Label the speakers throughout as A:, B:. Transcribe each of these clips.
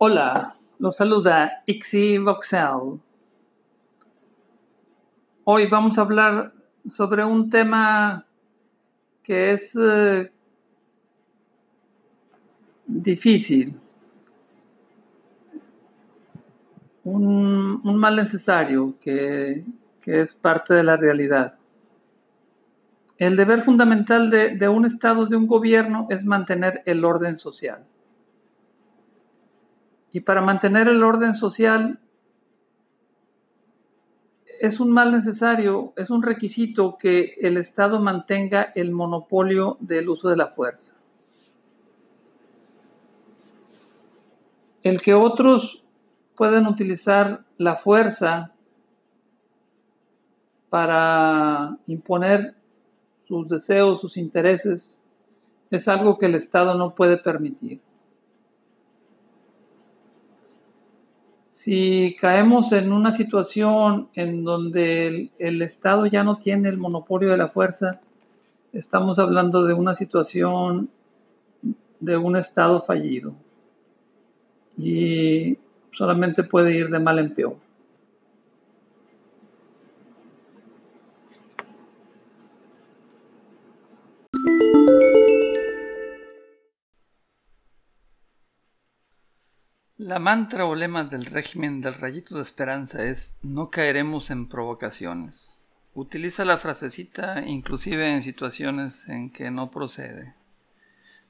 A: Hola, los saluda Ixi Voxel. Hoy vamos a hablar sobre un tema que es eh, difícil, un, mal necesario que, es parte de la realidad. El deber fundamental de un Estado, de un gobierno, es mantener el orden social. Y para mantener el orden social es un mal necesario, es un requisito que el Estado mantenga el monopolio del uso de la fuerza. El que otros puedan utilizar la fuerza para imponer sus deseos, sus intereses, es algo que el Estado no puede permitir. Si caemos en una situación en donde el, Estado ya no tiene el monopolio de la fuerza, estamos hablando de una situación de un Estado fallido y solamente puede ir de mal en peor. La mantra o lema del régimen del rayito de esperanza es no caeremos en provocaciones. Utiliza la frasecita inclusive en situaciones en que no procede.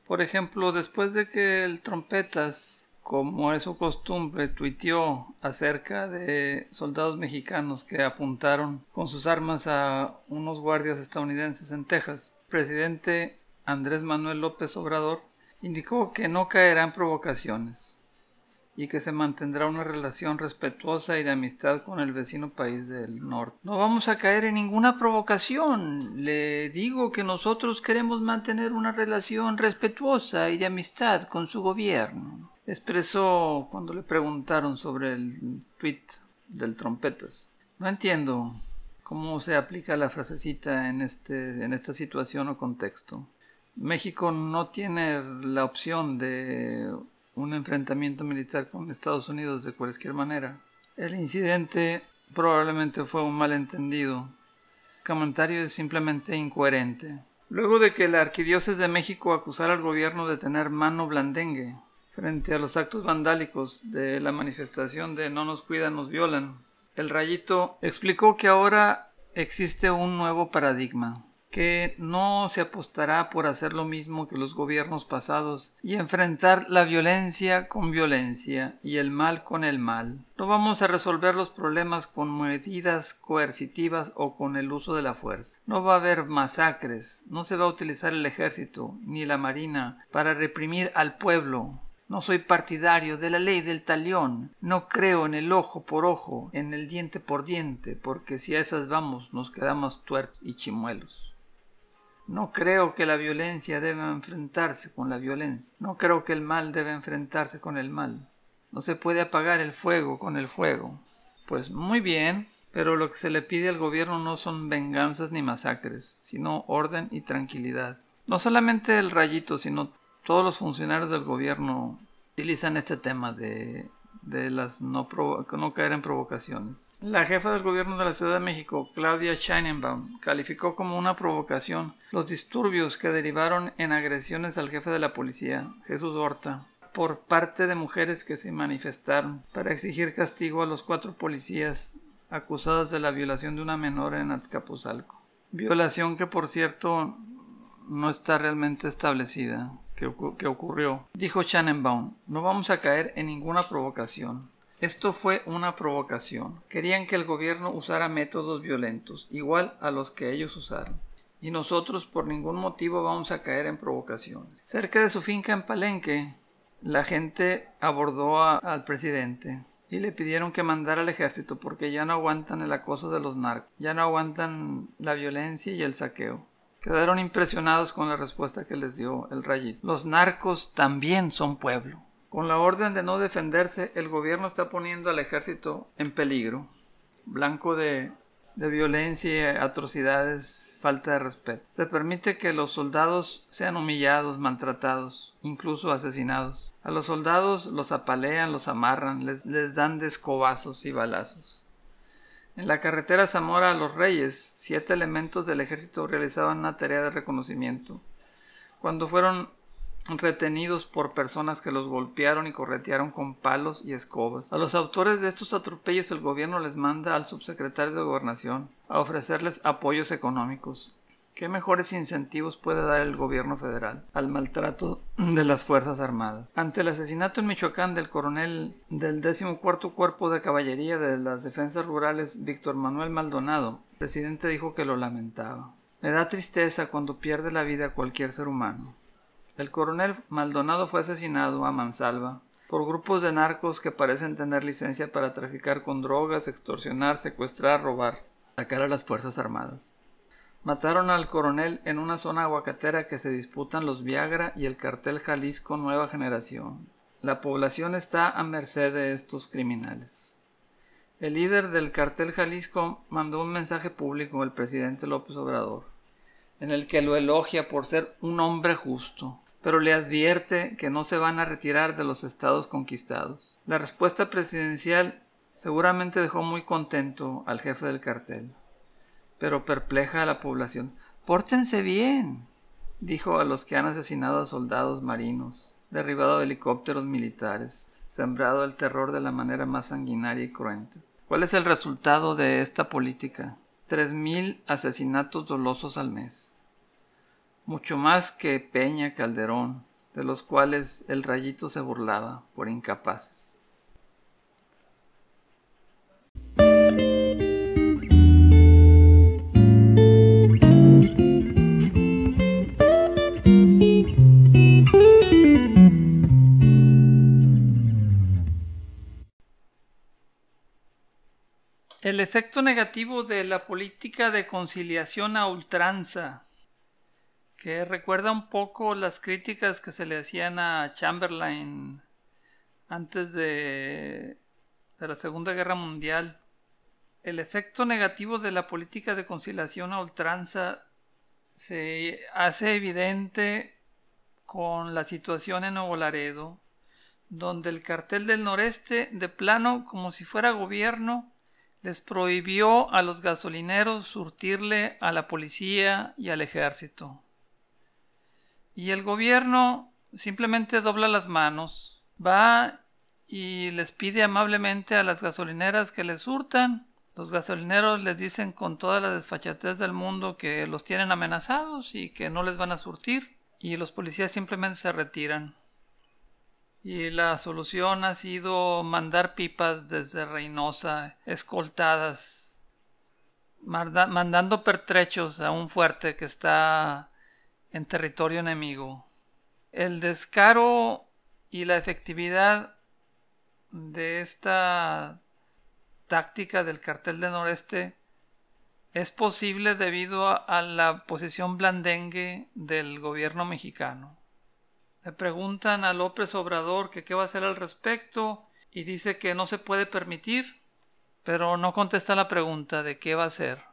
A: Por ejemplo, después de que el trompetas, como es su costumbre, tuiteó acerca de soldados mexicanos que apuntaron con sus armas a unos guardias estadounidenses en Texas, presidente Andrés Manuel López Obrador indicó que no caerá en provocaciones y que se mantendrá una relación respetuosa y de amistad con el vecino país del norte. No vamos a caer en ninguna provocación. Le digo que nosotros queremos mantener una relación respetuosa y de amistad con su gobierno. Expresó cuando le preguntaron sobre el tweet del trompetas. No entiendo cómo se aplica la frasecita en, este, en esta situación o contexto. México no tiene la opción de un enfrentamiento militar con Estados Unidos de cualquier manera. El incidente probablemente fue un malentendido. El comentario es simplemente incoherente. Luego de que la Arquidiócesis de México acusara al gobierno de tener mano blandengue frente a los actos vandálicos de la manifestación de No nos cuidan, nos violan, el rayito explicó que ahora existe un nuevo paradigma que no se apostará por hacer lo mismo que los gobiernos pasados y enfrentar la violencia con violencia y el mal con el mal. No vamos a resolver los problemas con medidas coercitivas o con el uso de la fuerza. No va a haber masacres, no se va a utilizar el ejército ni la marina para reprimir al pueblo. No soy partidario de la ley del talión. No creo en el ojo por ojo, en el diente por diente, porque si a esas vamos nos quedamos tuertos y chimuelos. No creo que la violencia deba enfrentarse con la violencia. No creo que el mal deba enfrentarse con el mal. No se puede apagar el fuego con el fuego. Pues muy bien, pero lo que se le pide al gobierno no son venganzas ni masacres, sino orden y tranquilidad. No solamente el rayito, sino todos los funcionarios del gobierno utilizan este tema de de las no, caer en provocaciones. La jefa del gobierno de la Ciudad de México, Claudia Sheinbaum, calificó como una provocación los disturbios que derivaron en agresiones al jefe de la policía, Jesús Horta, por parte de mujeres que se manifestaron para exigir castigo a los cuatro policías acusados de la violación de una menor en Azcapotzalco. Violación que, por cierto, no está realmente establecida que, ocurrió. Dijo Shannenbaum, no vamos a caer en ninguna provocación. Esto fue una provocación. Querían que el gobierno usara métodos violentos, igual a los que ellos usaron. Y nosotros por ningún motivo vamos a caer en provocaciones. Cerca de su finca en Palenque, la gente abordó al presidente y le pidieron que mandara al ejército porque ya no aguantan el acoso de los narcos, ya no aguantan la violencia y el saqueo. Quedaron impresionados con la respuesta que les dio el rayito. Los narcos también son pueblo. Con la orden de no defenderse, el gobierno está poniendo al ejército en peligro, blanco de de violencia, atrocidades, falta de respeto. Se permite que los soldados sean humillados, maltratados, incluso asesinados. A los soldados los apalean, los amarran, les dan descobazos y balazos. En la carretera Zamora a los Reyes, siete elementos del ejército realizaban una tarea de reconocimiento. Cuando fueron retenidos por personas que los golpearon y corretearon con palos y escobas. A los autores de estos atropellos el gobierno les manda al subsecretario de Gobernación a ofrecerles apoyos económicos. ¿Qué mejores incentivos puede dar el gobierno federal al maltrato de las Fuerzas Armadas? Ante el asesinato en Michoacán del coronel del 14 Cuerpo de Caballería de las Defensas Rurales Víctor Manuel Maldonado, el presidente dijo que lo lamentaba. Me da tristeza cuando pierde la vida cualquier ser humano. El coronel Maldonado fue asesinado a mansalva por grupos de narcos que parecen tener licencia para traficar con drogas, extorsionar, secuestrar, robar, sacar a las Fuerzas Armadas. Mataron al coronel en una zona aguacatera que se disputan los Viagra y el cartel Jalisco Nueva Generación. La población está a merced de estos criminales. El líder del cartel Jalisco mandó un mensaje público al presidente López Obrador, en el que lo elogia por ser un hombre justo, pero le advierte que no se van a retirar de los estados conquistados. La respuesta presidencial seguramente dejó muy contento al jefe del cartel, pero perpleja a la población. Pórtense bien, dijo a los que han asesinado a soldados marinos, derribado helicópteros militares, sembrado el terror de la manera más sanguinaria y cruenta. ¿Cuál es el resultado de esta política? Tres mil asesinatos dolosos al mes mucho más que Peña Calderón, de los cuales el rayito se burlaba por incapaces. El efecto negativo de la política de conciliación a ultranza que recuerda un poco las críticas que se le hacían a Chamberlain antes de, la Segunda Guerra Mundial. El efecto negativo de la política de conciliación a ultranza se hace evidente con la situación en Nuevo Laredo, donde el cartel del noreste, de plano como si fuera gobierno, les prohibió a los gasolineros surtirle a la policía y al ejército. Y el gobierno simplemente dobla las manos, va y les pide amablemente a las gasolineras que les hurtan. Los gasolineros les dicen con toda la desfachatez del mundo que los tienen amenazados y que no les van a surtir. Y los policías simplemente se retiran. Y la solución ha sido mandar pipas desde Reynosa, escoltadas, mandando pertrechos a un fuerte que está en territorio enemigo. El descaro y la efectividad de esta táctica del cartel del noreste es posible debido a, la posición blandengue del gobierno mexicano. Le preguntan a López Obrador que qué va a hacer al respecto y dice que no se puede permitir, pero no contesta la pregunta de qué va a hacer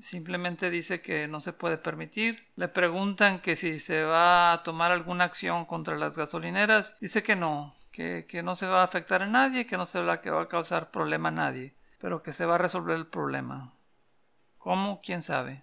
A: simplemente dice que no se puede permitir. Le preguntan que si se va a tomar alguna acción contra las gasolineras. Dice que no, que, no se va a afectar a nadie, que no se va, a causar problema a nadie, pero que se va a resolver el problema. ¿Cómo? ¿Quién sabe?